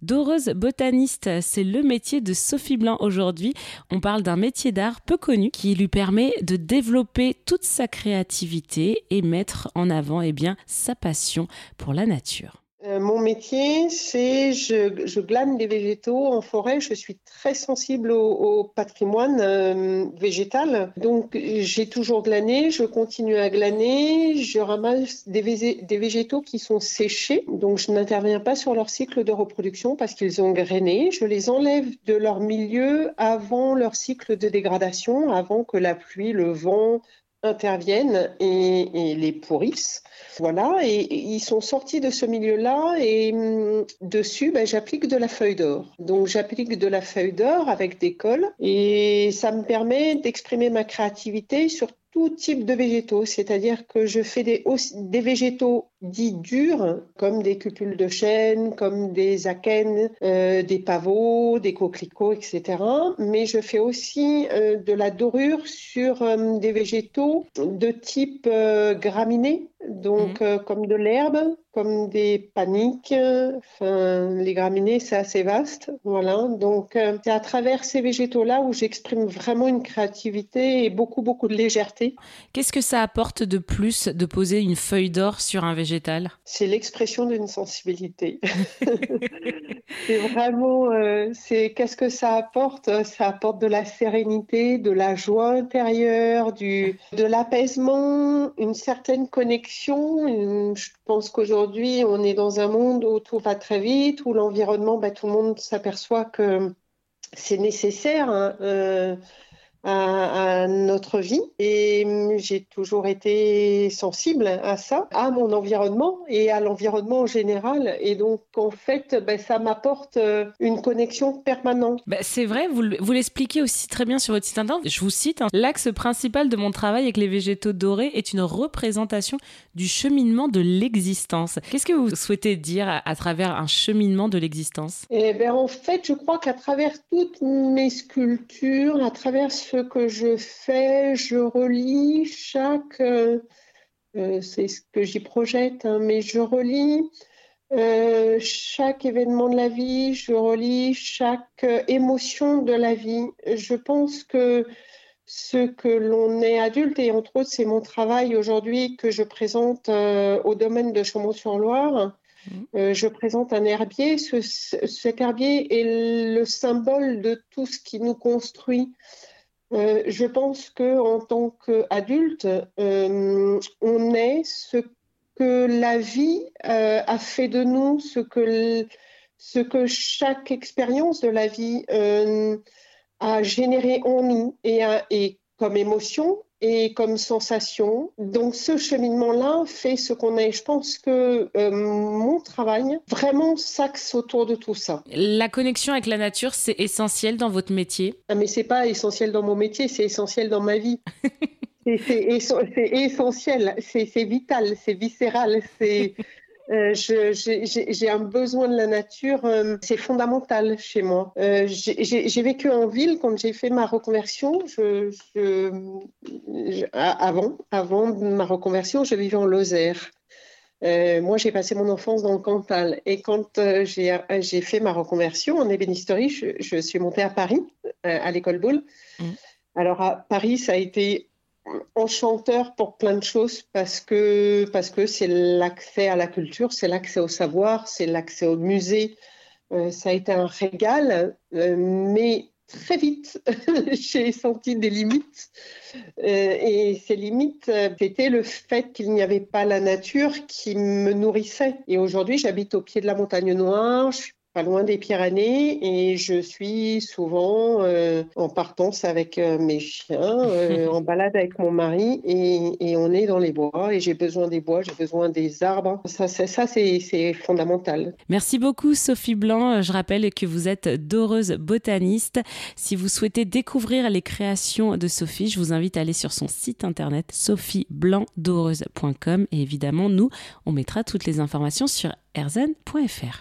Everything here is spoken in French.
Doreuse botaniste, c'est le métier de Sophie Blanc aujourd'hui. On parle d'un métier d'art peu connu qui lui permet de développer toute sa créativité et mettre en avant eh bien, sa passion pour la nature. Euh, mon métier, c'est je, je, glane des végétaux en forêt. Je suis très sensible au, patrimoine euh, végétal. Donc, j'ai toujours glané, je continue à glaner. Je ramasse des, des, végétaux qui sont séchés. Donc, je n'interviens pas sur leur cycle de reproduction parce qu'ils ont grainé. Je les enlève de leur milieu avant leur cycle de dégradation, avant que la pluie, le vent, interviennent et, les pourrissent. Voilà, et, ils sont sortis de ce milieu-là et hum, dessus, ben, j'applique de la feuille d'or. Donc j'applique de la feuille d'or avec des cols et ça me permet d'exprimer ma créativité sur tout type de végétaux, c'est-à-dire que je fais des, végétaux dits durs, comme des cupules de chêne, comme des akènes, euh, des pavots, des coquelicots, etc. Mais je fais aussi euh, de la dorure sur euh, des végétaux de type graminé, donc mhm. comme de l'herbe, comme des paniques. Enfin, les graminées, c'est assez vaste. Voilà. Donc, c'est à travers ces végétaux-là où j'exprime vraiment une créativité et beaucoup, beaucoup de légèreté. Qu'est-ce que ça apporte de plus de poser une feuille d'or sur un végétal? C'est l'expression d'une sensibilité. c'est vraiment, euh, c'est qu'est-ce que ça apporte? Ça apporte de la sérénité, de la joie intérieure, du, de l'apaisement, une certaine connexion. Je pense qu'aujourd'hui, on est dans un monde où tout va très vite, où l'environnement, bah, tout le monde s'aperçoit que c'est nécessaire. Hein, euh, à, notre vie et j'ai toujours été sensible à ça, à mon environnement et à l'environnement en général. Et donc, en fait, ben, ça m'apporte euh, une connexion permanente. Ben, c'est vrai, vous, vous l'expliquez aussi très bien sur votre site internet. Je vous cite, hein. l'axe principal de mon travail avec les végétaux dorés est une représentation du cheminement de l'existence. Qu'est-ce que vous souhaitez dire à, travers un cheminement de l'existence? Eh ben, en fait, je crois qu'à travers toutes mes sculptures, à travers ce que je fais, je relis chaque, euh, euh, c'est ce que j'y projette, hein, mais je relis euh, chaque événement de la vie, je relis chaque émotion de la vie. Je pense que ce que l'on est adulte, et entre autres, c'est mon travail aujourd'hui que je présente au domaine de Chaumont-sur-Loire. Mmh. je présente un herbier. cet herbier est le symbole de tout ce qui nous construit. Euh, je pense que en tant qu'adulte, euh, on est ce que la vie euh, a fait de nous, ce que, chaque expérience de la vie a généré en nous et, et comme émotion et comme sensation. Donc ce cheminement-là fait ce qu'on est. Je pense que euh, mon travail vraiment s'axe autour de tout ça. La connexion avec la nature, c'est essentiel dans votre métier? Ah, Mais c'est pas essentiel dans mon métier, c'est essentiel dans ma vie. c'est essentiel, c'est vital, c'est viscéral, c'est euh, j'ai un besoin de la nature, euh, c'est fondamental chez moi. Euh, j'ai vécu en ville quand j'ai fait ma reconversion. Je, avant, avant ma reconversion, je vivais en Lozère. moi, j'ai passé mon enfance dans le Cantal. Et quand j'ai fait ma reconversion en ébénisterie, je, suis montée à Paris, à l'école Boulle. Mmh. Alors, à Paris, ça a été enchanteur pour plein de choses parce que parce que c'est l'accès à la culture, c'est l'accès au savoir, c'est l'accès au musée. Euh, ça a été un régal, euh, mais très vite, j'ai senti des limites. Euh, et ces limites, c'était le fait qu'il n'y avait pas la nature qui me nourrissait. Et aujourd'hui, j'habite au pied de la montagne noire, loin des Pyrénées et je suis souvent euh, en partance avec euh, mes chiens, euh, en balade avec mon mari et, on est dans les bois et j'ai besoin des bois, j'ai besoin des arbres. Ça, ça c'est fondamental. Merci beaucoup Sophie Blanc. Je rappelle que vous êtes doreuse botaniste. Si vous souhaitez découvrir les créations de Sophie, je vous invite à aller sur son site internet sophieblancdoreuse.com et évidemment nous, on mettra toutes les informations sur erzen.fr.